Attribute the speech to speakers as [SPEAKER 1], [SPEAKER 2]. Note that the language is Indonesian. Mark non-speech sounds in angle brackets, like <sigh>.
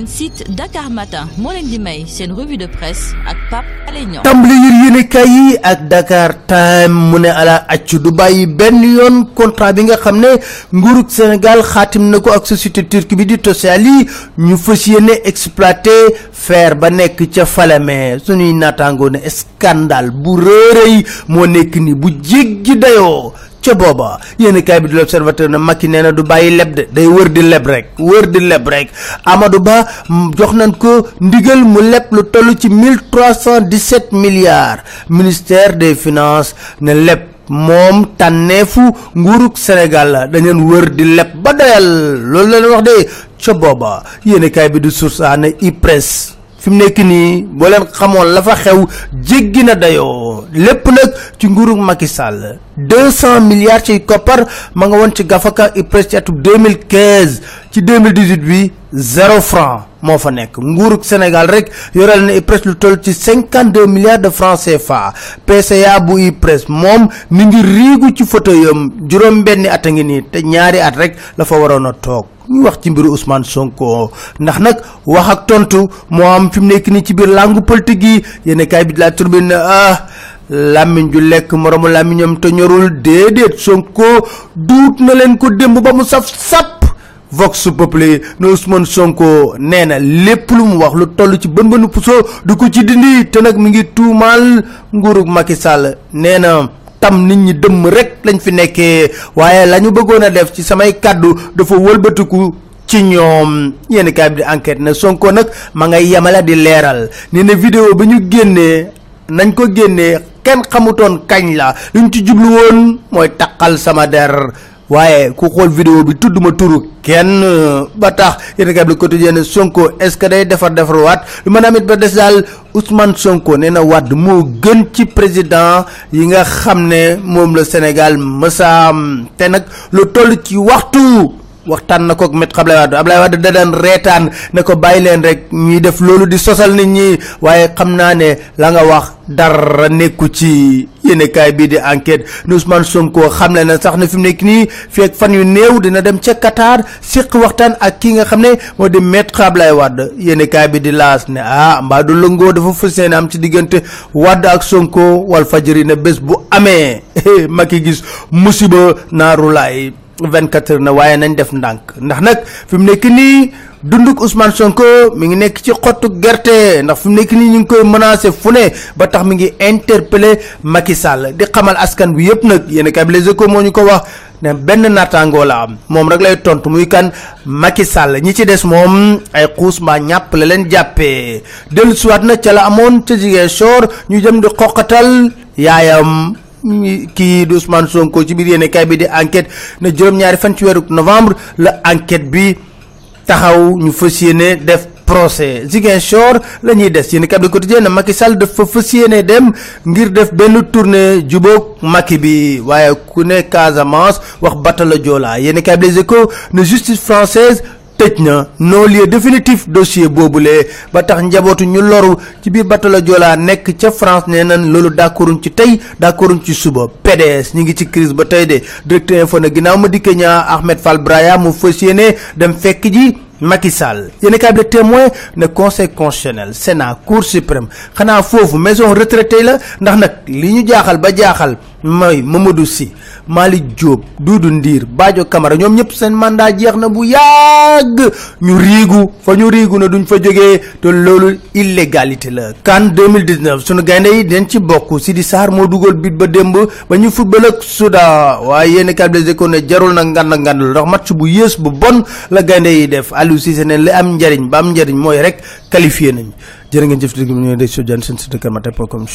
[SPEAKER 1] site Dakar Matin moo leen di may revue de presse ak Pape Alé Niang.
[SPEAKER 2] Tàmbali yéenekaay ak Dakar Time mu ne ala accu du bàyyi benn yoon contrat bi nga xam ne nguurug Sénégal xaatim ak société turque bi di Total yi ñu fas yéene exploité fer ba nekk ca Falémé. Suñuy naataangoo ne scandale bu rëy moo nekk ni bu ca booba yéen kaay bi di l'observateur ne Macky nee na du bàyyi leb de day wër di leb rek wër di leb rek. Amadou Ba jox nañ ko ndigal mu leb lu toll ci mille trois cent dix-sept milliards. Ministère des finances ne leb moom tànneefu nguurug Sénégal la dañeen wër di leb ba doyal. Loolu la wax de. Ca booba yéen kaay bi di source ne IPRES fi mu nekk nii boo leen xamoon la fa xew jéggi na dayoo. Lépp nag ci nguurug Macky Sall. Deux cent milliards ci koppar ma nga woon ci gafaka IPRES ci atum deux mille quinze. Ci deux mille dix huit bi zéro franc moo fa nekk. Nguurug Sénégal rek yoreel na IPRES lu toll ci cinquante deux milliards de francs CFA PCA bu IPRES moom mi ngi riigu ci fauteuil am. Juróom-benni at a ngi te ñaari at rek la fa waroon a. ñu wax ci mbiru Ousmane Sonko. Ndax nag wax ak tontu moo am fi mu nekk nii ci biir langue politique yi. Yéen kaay bi la turbine ah làmmiñ ju lekk moromu làmmiñam te ñorul. Déedéet Sonko duut na leen ko démb ba mu saf sap Vox Populi ne Ousmane Sonko nee na lépp lu mu wax lu toll ci bën bënu puso du ko ci dindi. Te mi ngi tam nit ñi dëmm rek lañ fi nekkee. Waaye la ñu bëggoon a def ci samay kàddu dafa wëlbatiku ci ñoom. Yenn kaay bi di enquête ne Sonko nag ma ngay yemale di leeral. Nee na vidéo bi ñu génnee nañ ko génnee kenn xamutoon kañ la. Luñ ci jublu woon mooy sama der waaye ku xool vidéo bi tudd ma turu kenn ba tax yéen a ngi quotidien Sonko est-ce que day defar defarwaat? Lu mën a ba des daal Ousmane Sonko nee na moo gën ci président yi nga xam ne moom la Sénégal mësaam te nag lu toll ci waxtu. Waxtaan na ko ak Maître Ablaye Wade Ablaye Wade da daan reetaan ne ko bàyyi rek. Ñuy def di sosal nit ñi waaye xam ne la nga wax dara nekku ci yéenekaay bii di enquête ne Ousmane Sonko na sax na fi mu nekk nii fan yu néew dina dem ca Qatar séq waxtaan ak ki nga xam ne moo di Maître Ablaye Wade. Yéenekaay bi di laas ne ah mbaa du lëngoo dafa fas yéene am ci diggante ak Sonko. Wal fajëri ne bés bu amee <laughs> ma ki gis musiba naaru laay 24 heures na waaye nañ def ndànk. Ndax nag fi mu nekk nii dunduk Ousmane Sonko mi ngi nekk ci xottu gerte. Ndax fi mu nekk nii ñu ngi koy menacé fu ne ba tax mi ngi interpellé Macky Sall. Di xamal askan bi yëpp nag yéen a Les Échos moo ñu ko wax ne benn naataangoo la am. Moom rek lay tontu muy kan? Macky Sall. Ñi ci des moom ay xuus mbaa la leen jàppee. Dellu siwaat na ca la amoon ca Ziguinchor ñu jëm di xoqatal yaayam. Kii di Ousmane Sonko ci biir yéene kay bi di enquête ne juróom-ñaari fan ci weeru novembre la enquête bi taxaw ñu fas yéene def procès. Ziguinchor la ñuy des yéen kay bi quotidien ne Macky Sall dafa fas yéene dem ngir def benn tournée jubóog Macky bi. Waaye ku ne Casamance wax batala Joola. Yéen kay bi Les Échos ne justice française tëj na non lieu définitif dossier boobule. Ba tax njabootu ñu loru ci biir France nee nañ loolu d'accorduñ ci tey d'accorduñ ci suba. PDS ñu ngi ci de. Directeur info na ginnaaw ma Ahmed Fall Braya mu fas yéene dem fekk témoin ne conseil constitutionnel Sénat cour suprême maison retraité la ndax jaaxal mooy Mamadou Sy Malick Diop Doudou Ndir Badio Camara ñoom ñëpp seen mandat jeex na bu yàgg. Ñu riigu fa ñu riigu na duñ fa jógee te loolu illégalité la. CAN 2019 sunu gaynde yi dañ ci bokk. Sidi Sarr moo dugal bit ba démb ba ñu football ak Soudan waaye yéen a des échos ne jarul na ngand ngandul ndax match bu yées bu bon la gaynde yi def. Aliou Cissé ne li am njariñ ba am njariñ mooy rek qualifié nañ. Jërë ngeen jëf dégg ñu Matin point com